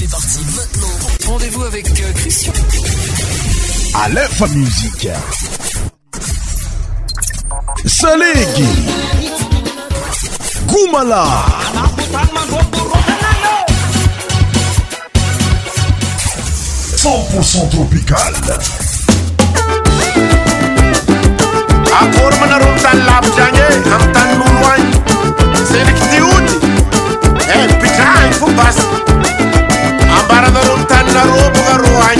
C'est parti maintenant. Rendez-vous avec euh, Christian. À l'info musique. Salégui. Goumala. Cent tropical. Akormana rumtan lab jange amtan lulwany. Senik tiuti. Eh, pitai fubas. на руку гору,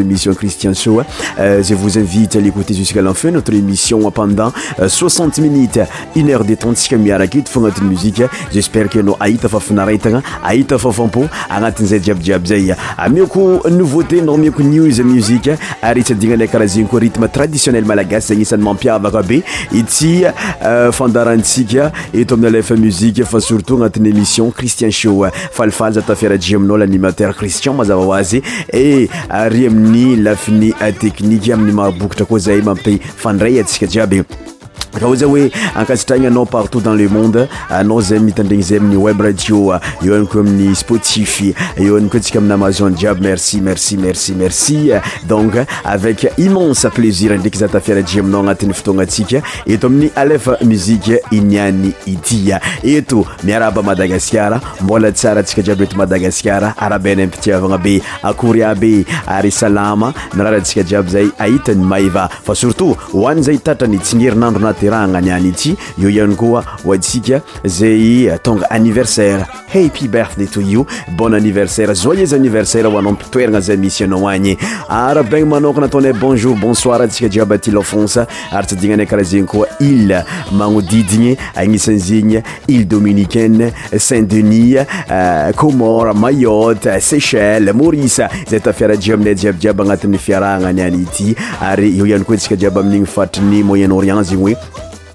iintéonemayk tme traditionel malagasy y meiater criin maay ny lafiny tekniqe amin'ny marobokatra koa zaay mampi fandray antsika jiaby iy ao za oe ankasitranaanao partout dans le monde anao zay mitandrny zay aminy web raioeoayko amiy spotiyeoayko sika iny amazon jiaby merci mercimerci mercionave imense plaisirndraky zatiarai minao anatiy toanatsikaeaaaaai anniversaie hapy birth tou bon aniversaire zoyez anniversaireanao mpitoerana zay misy anao any rabana manko nataona bonjour bonsoir tsikajiabty lfonc ary tsydianay karaha zeny koa ile manodidiny anisanzegny ile dominican saint denis euh, omor mayot sechel maris zay tafiaraji aminay jiabyjiaby anatiy fiarahana nyanyty ary eoakotsikajiaby mi'inyfatiny moyenrienzyoe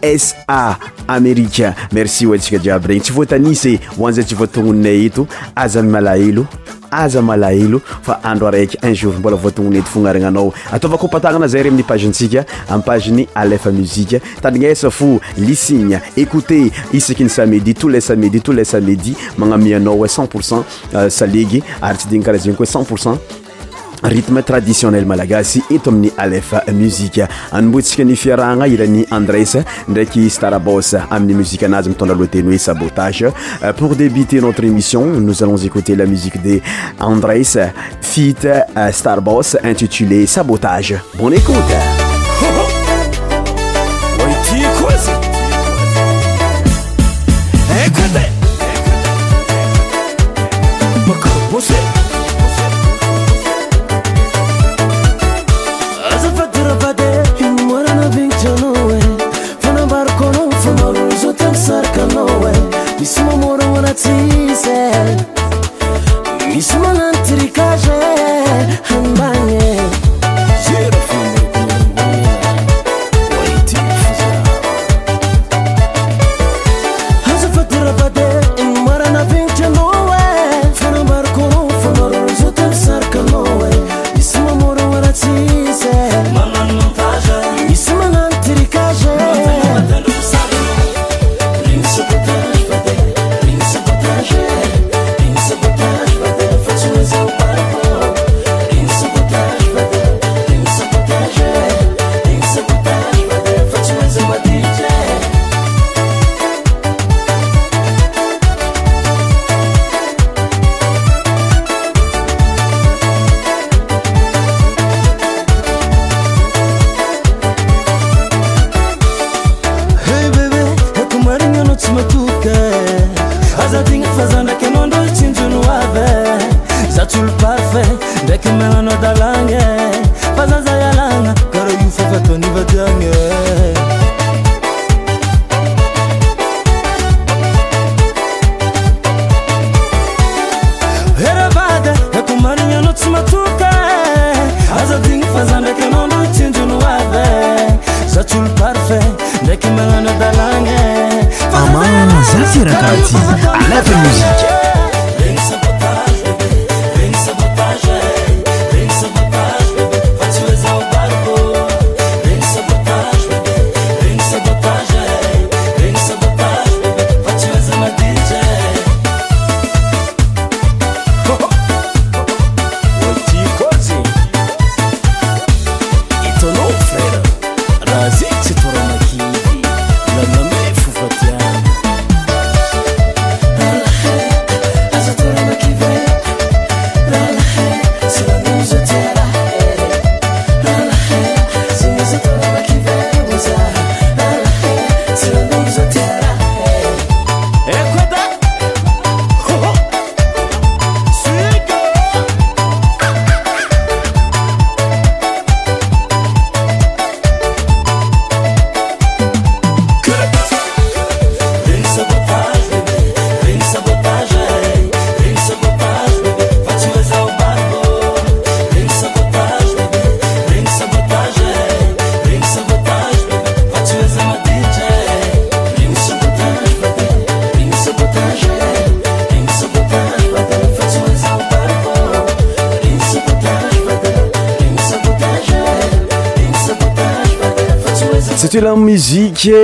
isa amérika merci oentsika jiaby regny tsy voatanisye hoanzay tsy votononnay eto aza malaelo aza alaelo fa andro araiky unjour mbola voatonony eto fognarananao ataovako patagnanazay re miypagentsika ampaginy alefa musik tanignaesa fo lisine écoute isaki ny samedi tout les samedi tou les samedi magnamianao e cent pourcent salegy ary tsy diny karaha zegy ko cent pourcent euh, rythme traditionnel malagasy et amin'ny alefa euh, musique anombotsika ny fiarahagna irany andres ndraiky starabos amin'ny musique anazy mitondra lohateny hoe sabotage euh, pour débuter notre émission nous allons écouter la musique de andres fit euh, starboss intitulé sabotage bonne écoute dekmaanotlama sserakati alatemzc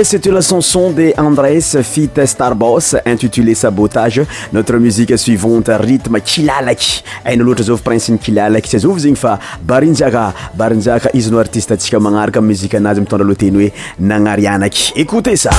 cete la chanson de andres fite starbos intitulé sabotage notre musique suivante rytme kilalaky hena loatra zao f princeiny kilalaky sy azava zegny fa barinjiaka barinjiaka izynao artiste antsika magnaraka muzika anazy mitondra loa teny hoe nanarianaky écoute sa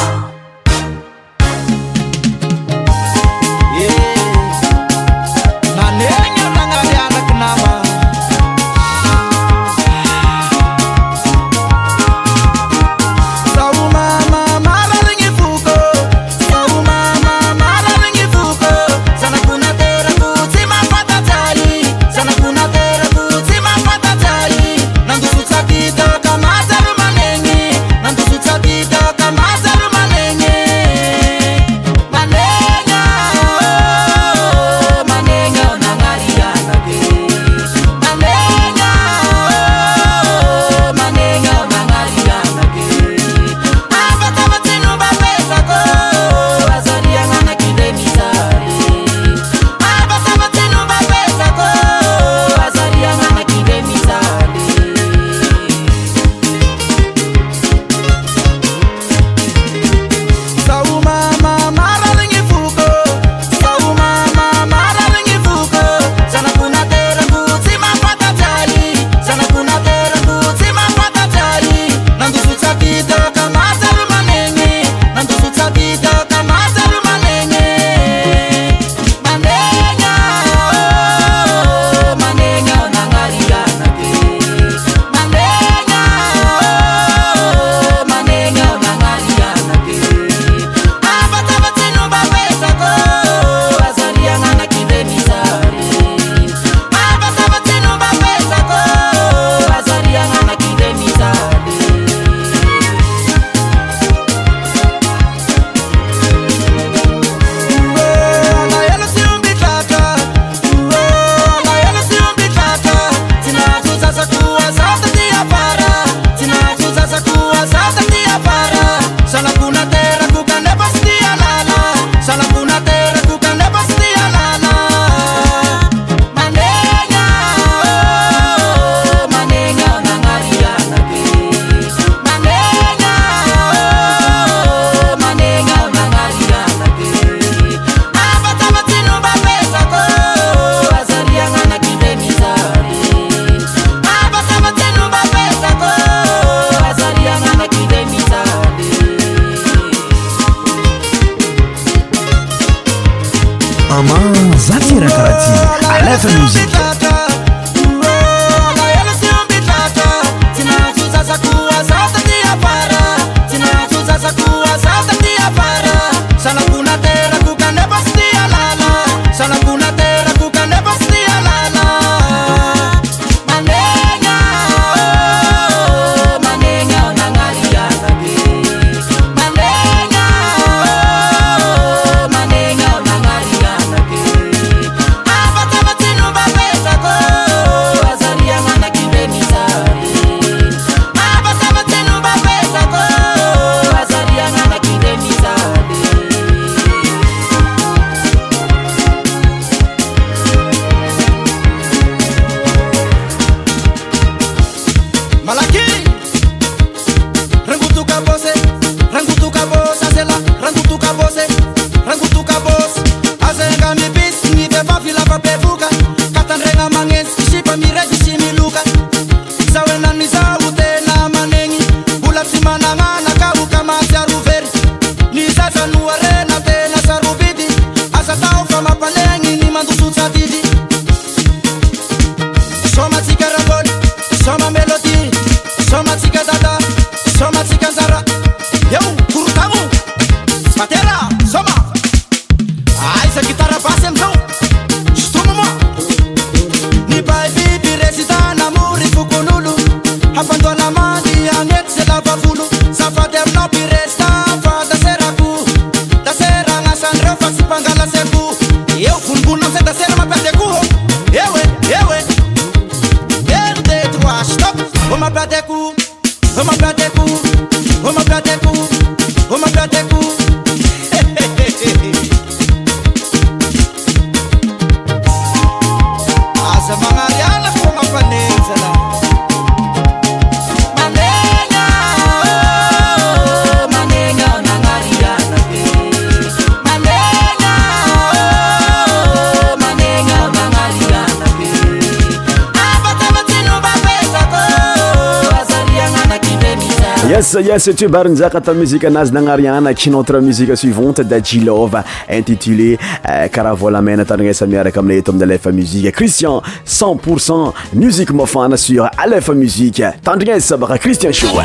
sete barinzakata musike nazdagnariana ki notre musike suivante da jilova intitulé euh, karavolamena tandiesa miaraka mineétom de lefa muzike cristian 10n pourcent musike mofana sur alefa musiqe tandines sabaka cristian shoa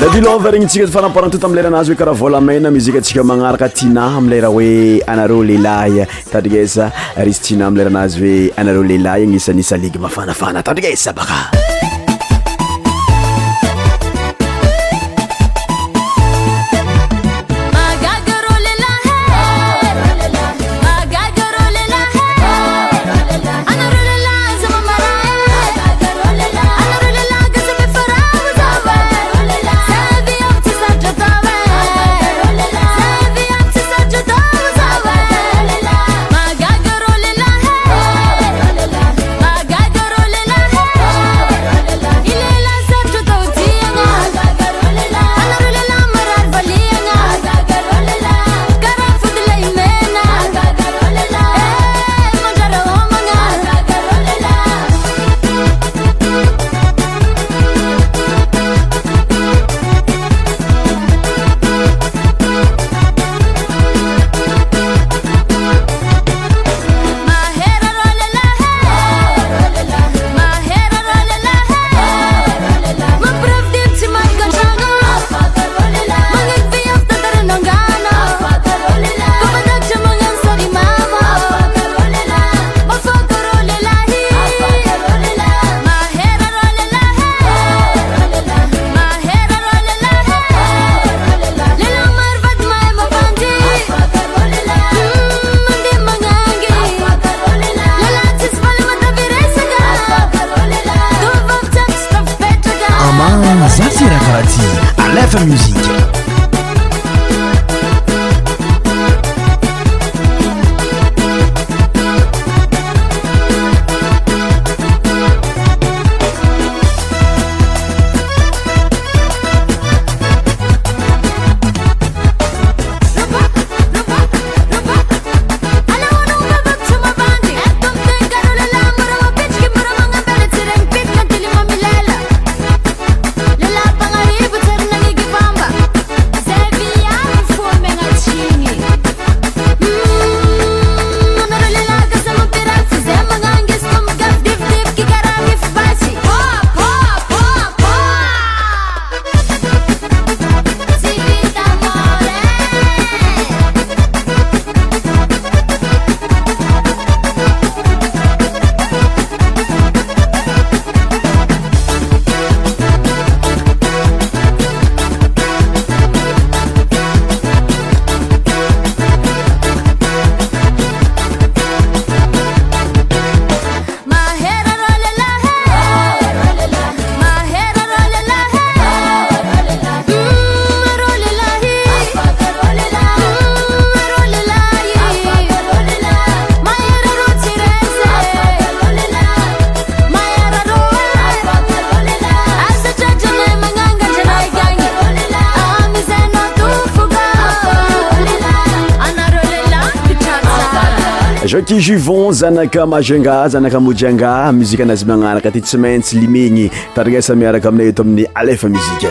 da bilonve regny ntsika fanamparantota mileranazy hoe karaha volamena muziqueatsika magnaraka tina amleraha hoe anareo lelaia tandrigesa resy tiana amlerahanazy hoe anareo lehilahia gn'isa nisa ligy mafanafana tandrigeesa baka zanaka mazanga zanaka mojanga muzika anazy magnaraka aty tsy maintsy limegny taragnasa miaraka aminay eto amin'ny alefa mizika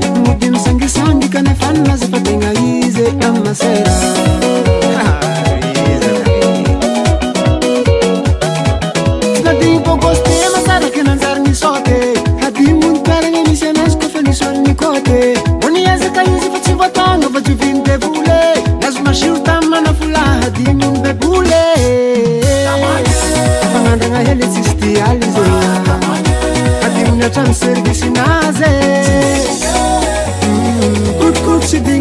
sandikanyfaninaza fa tegna izy a masahadiy monoarany misy anazykofanisoynikôte oazka zy fasyvotaa faiinobebol azo aio ta manafola hadi mono bebole manandrana heletsiyyalz adimonatramservisynaz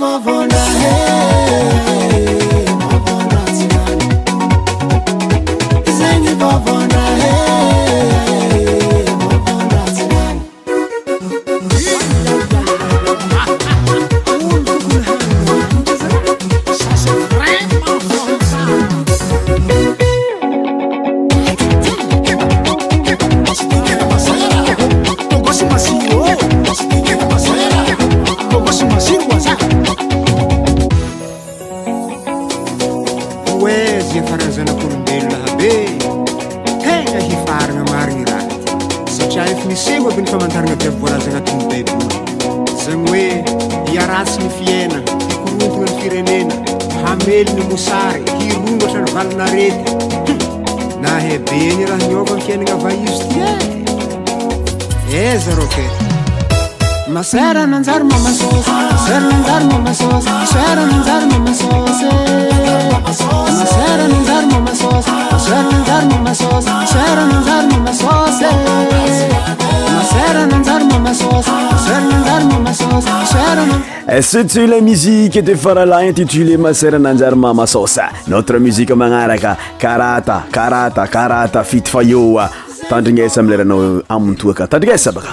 vavona he mavona tsinani zengi vavona sete eh, la musique de farala intitulé masaranaanjary mama sosy notre musike manaraka karata karata karata fity fa eoa tandrignesa am leranao amintoaka tandrignesa baka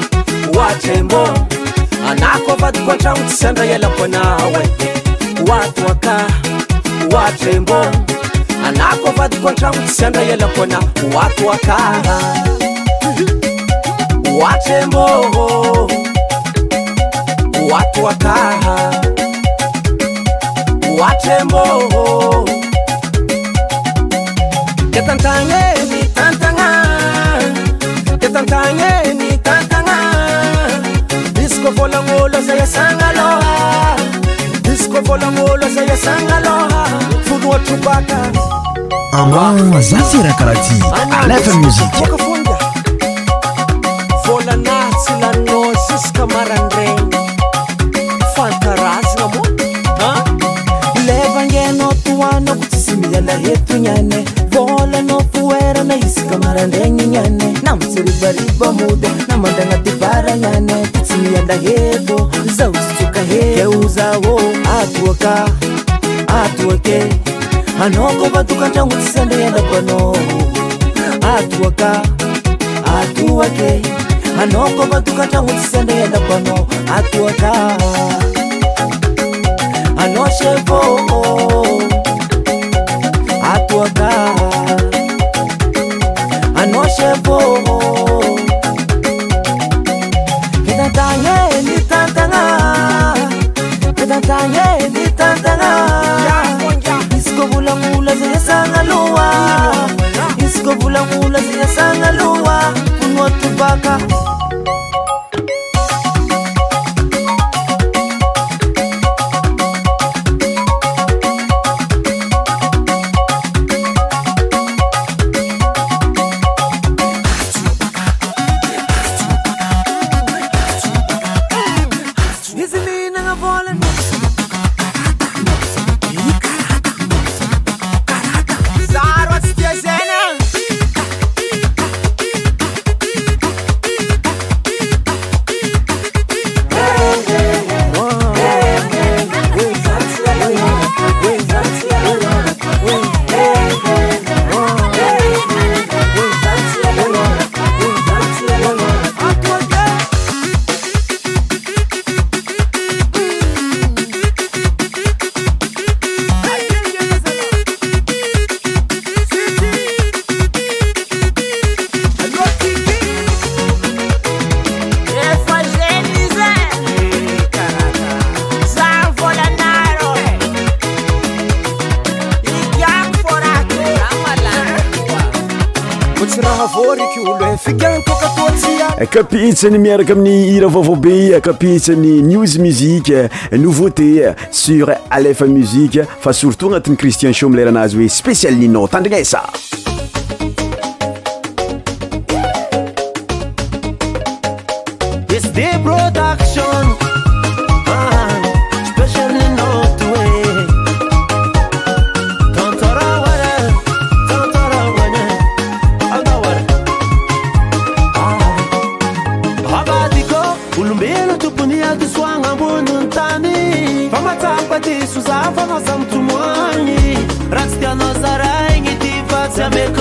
oatrembô anako vadiko antrano tsysandraelakoana oe oatoakaha oatrembô anako vadiko antrano tsysandraelakona oatoakahaatrembôô ata trmbô ôolzaaisvôolzahfoatazasrakaraty amkafoa vôanatsy lanozska maranda fanarayam levangenatoanako tsisimilana etoan anofuerana iskamarandennyane namsiribaribamud namana dibaranyan timala heotktke nkovatukaautisendeyakan tk tk nkovatukatsendeakn tk nev kapitsany miaraka amin'ny hira vava be kapiztsa ny news musiqe nouveauté sur alefa musiqe fa surtout agnatin'ny christian show mileranazy hoe spesial ninao tandrignasa suzafana zamtumanи raсtiяno zarаine difaсяbeк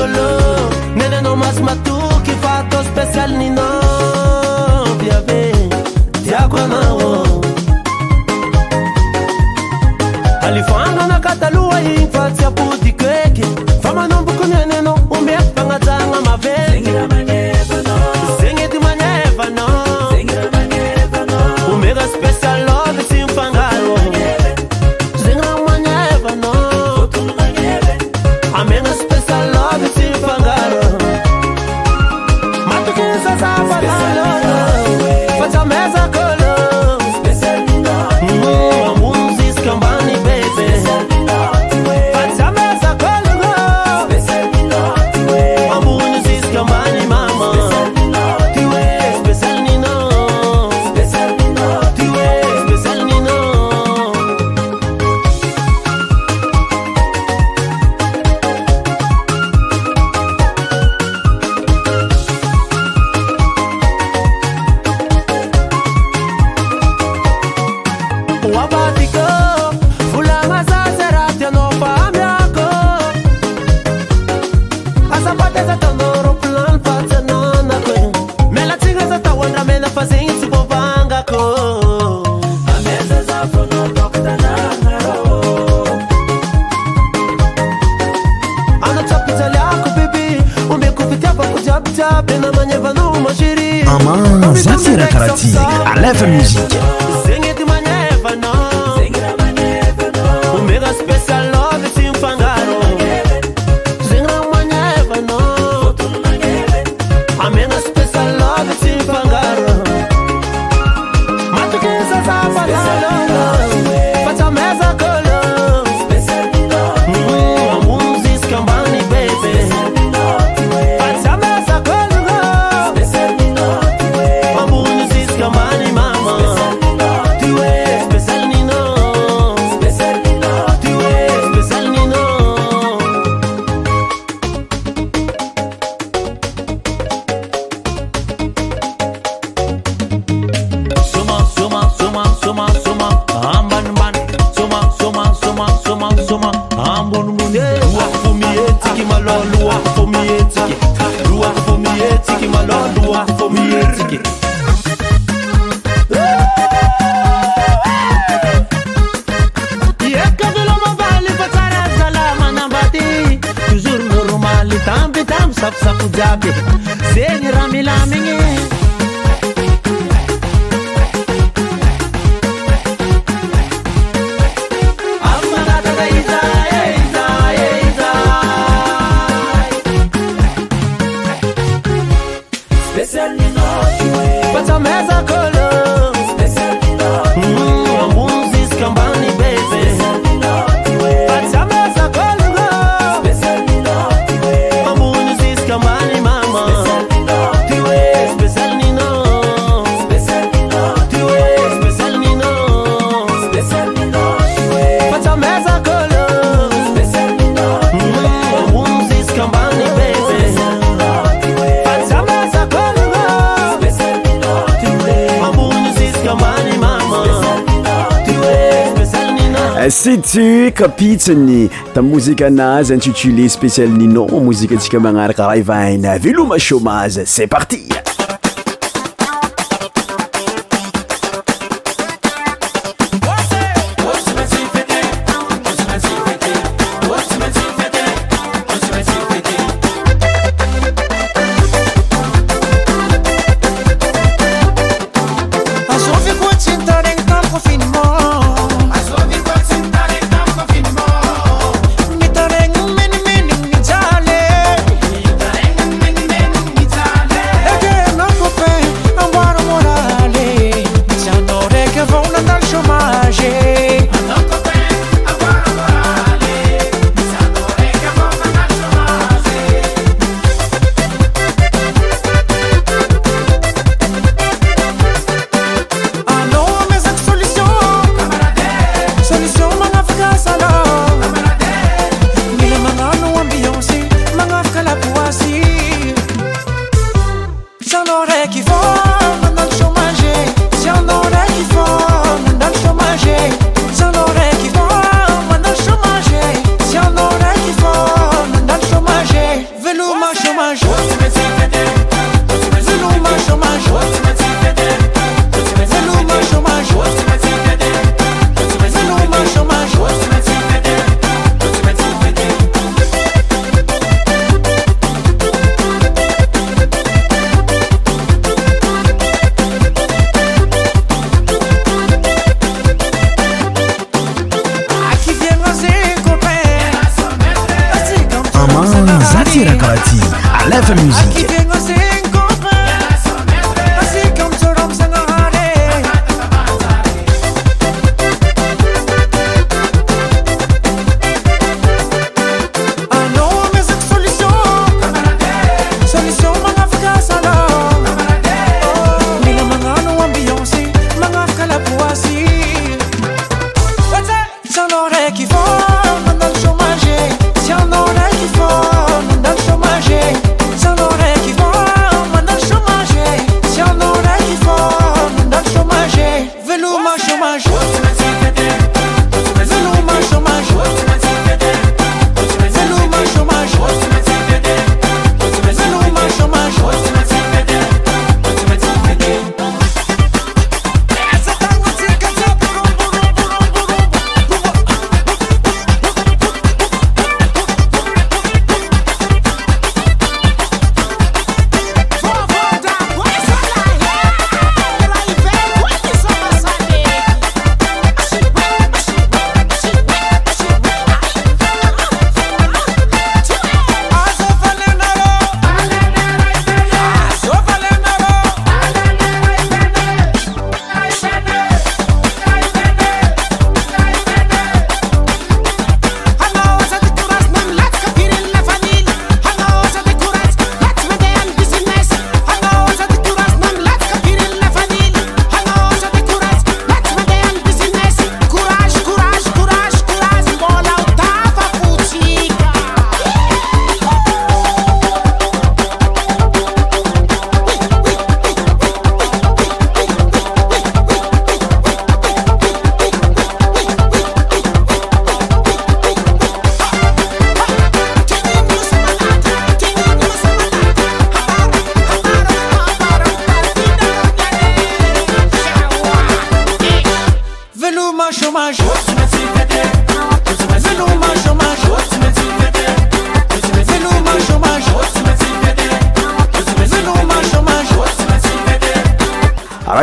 itukapitsiny tamin' mozika anazy intitulé spésiale nina mozikatsika magnaraka raivaina veloma chômazy c'est parti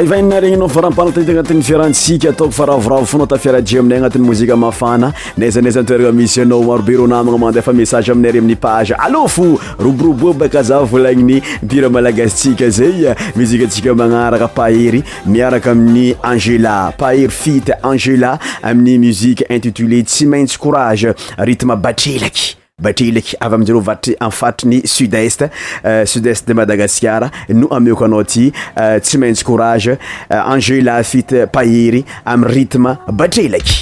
ivainna regny anao varampanat anatiy fiarahantsika ataoko fa ravoravo fonao tafiarae aminay anatin'y mozika mafana nazanaizantoerana misy anao maroberonamanamandefa message aminay re amin'ny page allofo roborobo bakaza volaniny mpira malagasisika zay muziketsika manaraka pahery miaraka amin'ny angela pahery fity angela amin'ny muziqe intitulé tsy maintsy courage rytme batrelaky batrelaky avy amijero vattry amfatryny sud-est euh, sud-est de madagascara nou amieo kanao ty euh, tsy maintsy couraze euh, enjeu lafity pahery am ritme batrelaky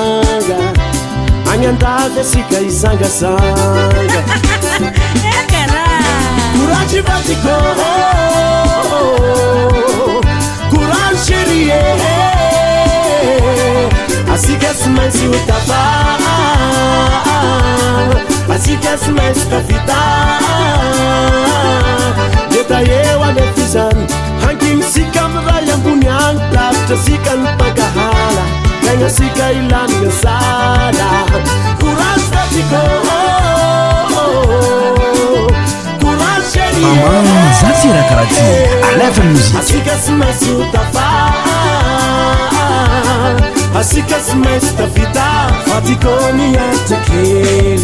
Miandade sika isanga sanga sanga. É, Ekana Courage batiko Courage chérie Asika é smansi tá utapa Asika é smansi tafita tá Detaye wa nefizan Hankim sika mraya mbunyan Plasta sika npakahala Kanya sika ilanga sana كم سكسمتفتتكماتكلي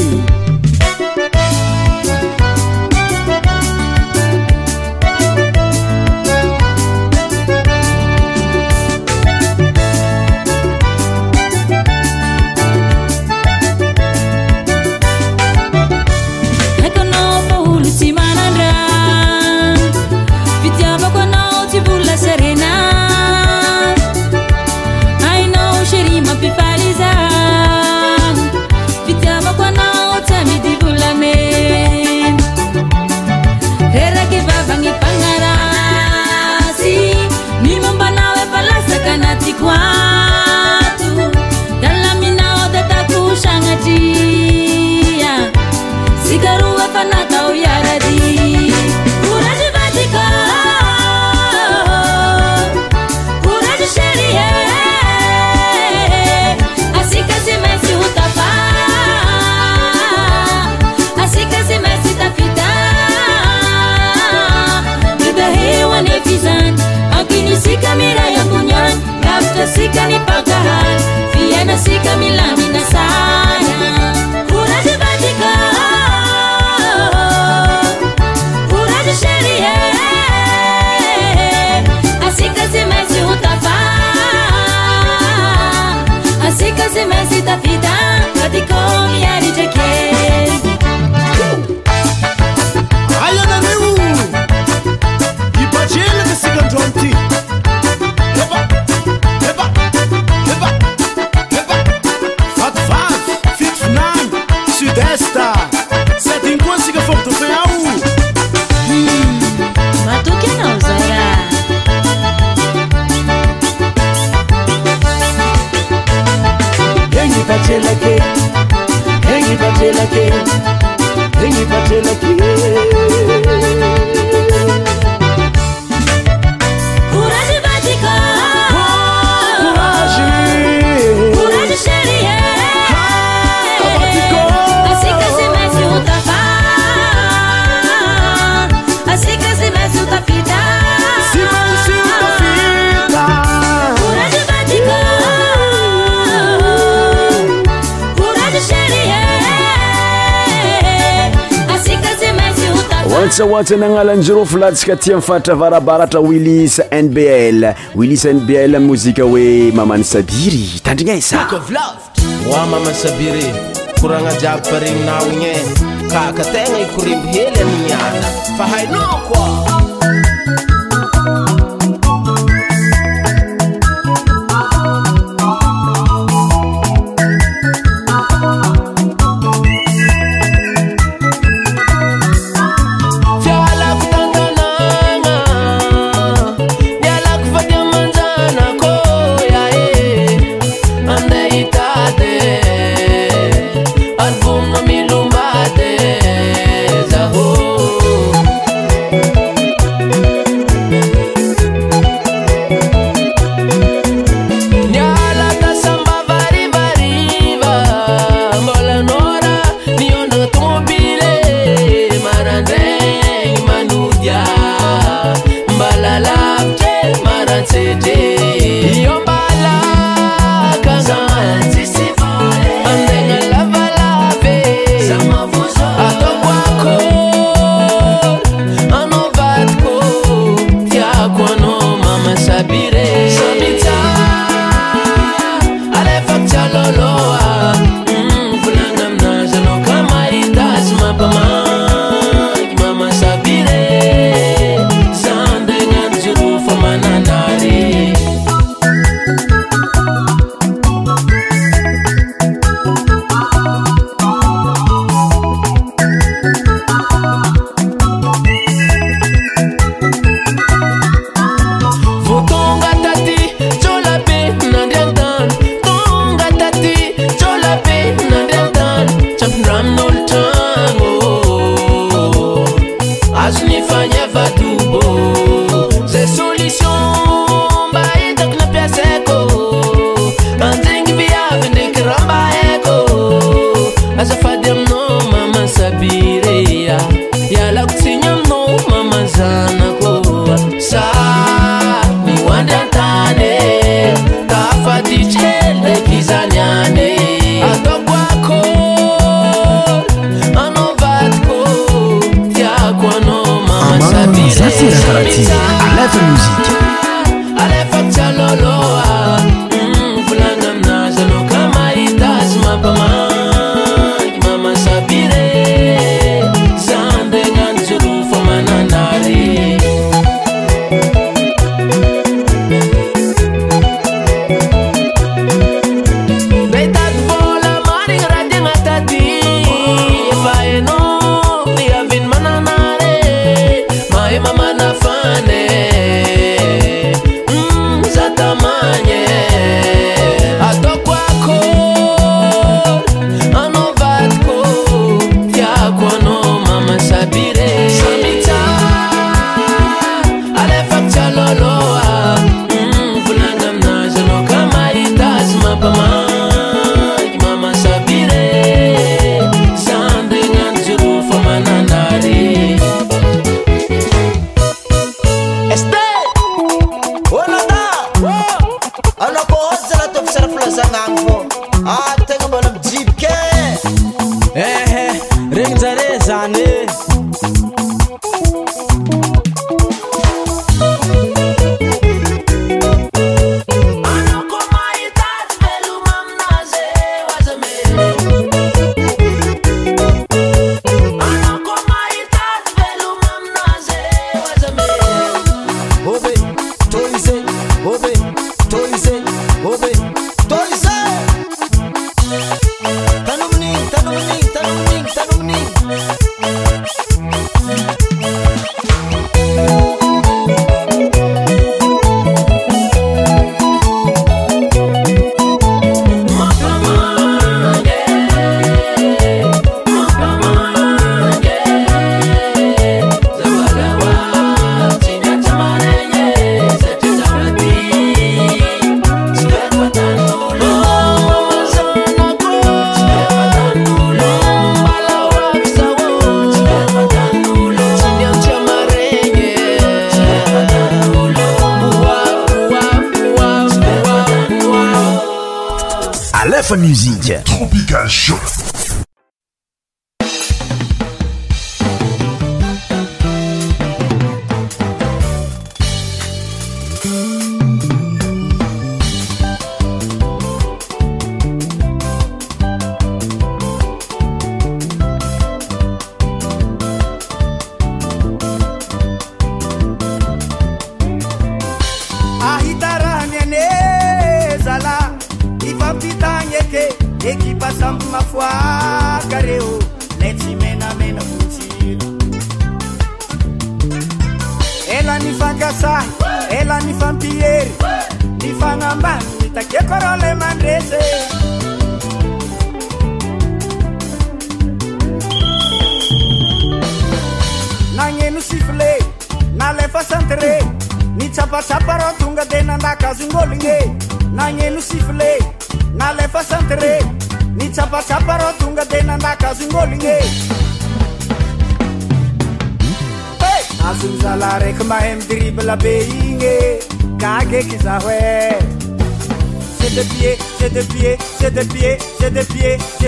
سيكن تها يانسيكملامنس tsana agnalany zoro folatsyka tia minnfaatra varabaratra wilis nbl wilis nbl mozika hoe mamany sabiry itandrigna e sa oa mamany sabiry koragna jiaby parenina o igny any kaaka tegna ikorembo e, hely aninyaa aa Tira Tarati, à la musique.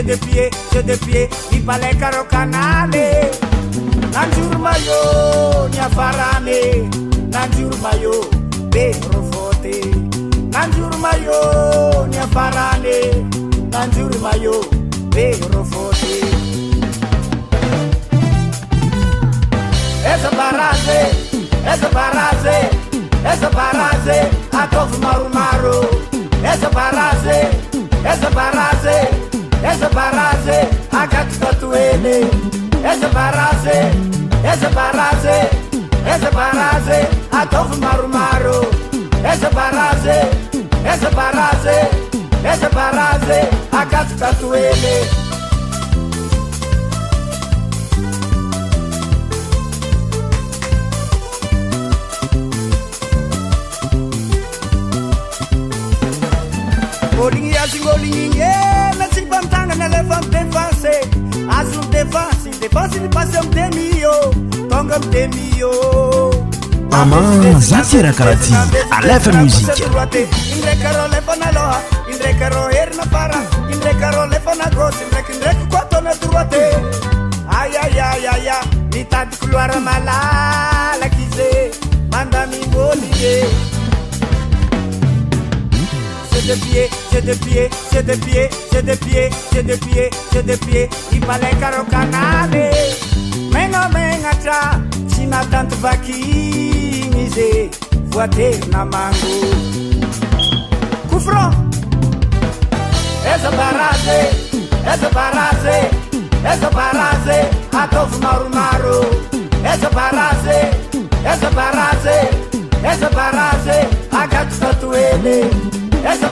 de pie, pieds, j'ai de pieds, mi pale caro canale. Nanjur mayo, nya farane, mayo, be rofote. Nanjur mayo, nya farane, nanjur mayo, be rofote. Esa parase, esa parase, esa parase, atof maru maru. Esa parase, esa parase, eze baraze está kutatu ele eze baraze eze baraze eze baraze atofu marumaru eze Essa eze é tá essa eze é essa aka é a ele olingi ya singo olingi ngela depansyny pasi am de mio tonga am de miôama zasirakaty alefa muzikedrote indraikyar lefana loha indraikyarô herina fara indraikyarô lefana gosy ndraikyndraiky ko atana droiter ayayayaya mitadikoloara malalaky ze mandamingole ieiiedepie dipale carocanale menomenatra cinatanto fachinise foate namangokfrezaraze atovomarmaro earaezarazeezaaraze agatofatuele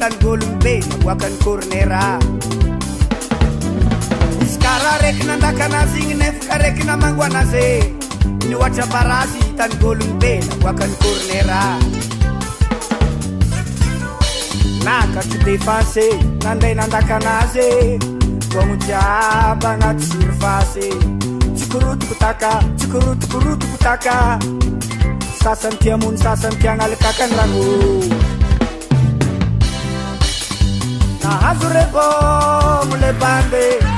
lobeoakaykôrer izy kara raky nandakanazy igny nefaka raiky namagoanaze atraarazy itanygôlon be oakany kôrnera akatry défanse nanday nandakanaze bno jiaba anaty surfacy tsy korotoko taka tsy korotokorotoko taka sasany tiamono sasany tianalakakanrao ahazure bomu lebande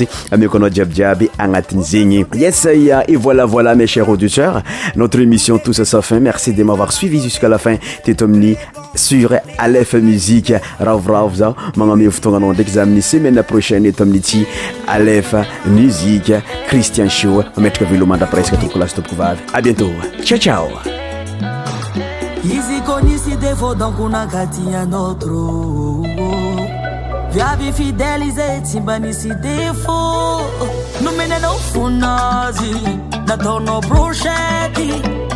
merci à Mekono et Angat Nzingi. ya, et voilà, voilà, mes chers auditeurs. Notre émission touche à sa fin. Merci de m'avoir suivi jusqu'à la fin. Tetomni sur Aleph Musique. Rav Ravza, Mangami Ftonganon d'examen semaine prochaine. Tetomniti Aleph Musique. Christian Show, Maître Vilomanda Presque Nicolas Topkouvav. À bientôt. Ciao, ciao. Hizi konisi devo donc un gati viavi fidelize simbanisi difu numeneno funazi natono brušeti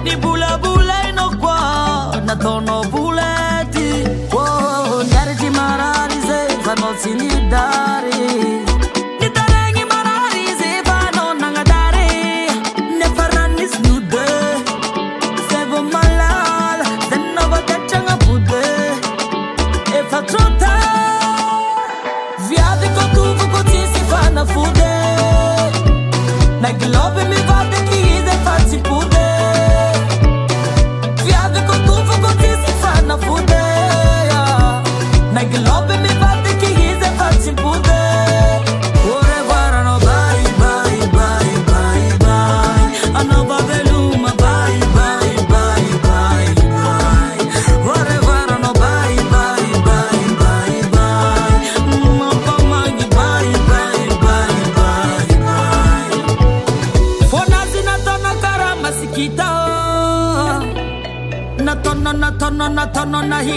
ni bulabuleino kua natono buleti o iari dimararize zanosinidari in me.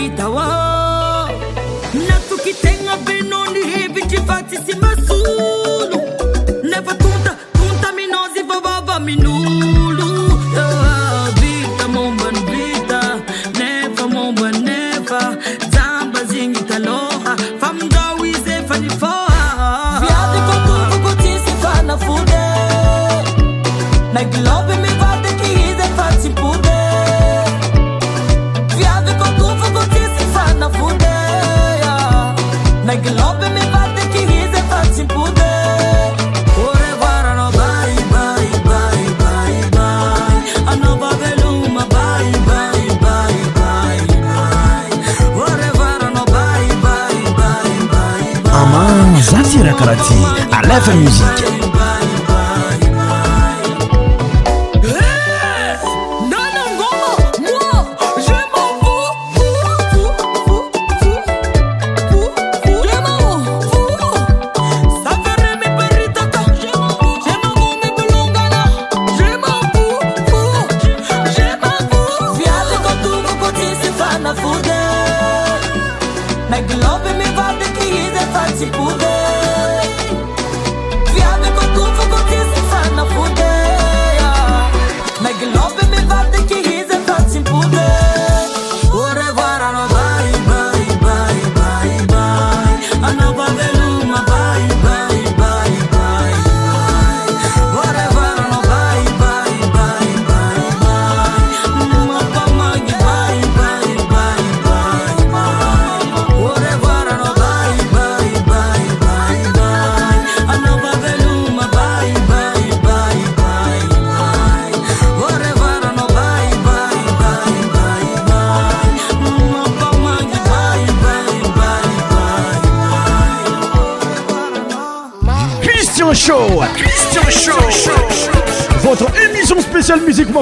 hitawa na tukitenga beno ni hivi tifatisimaa I à la Musique.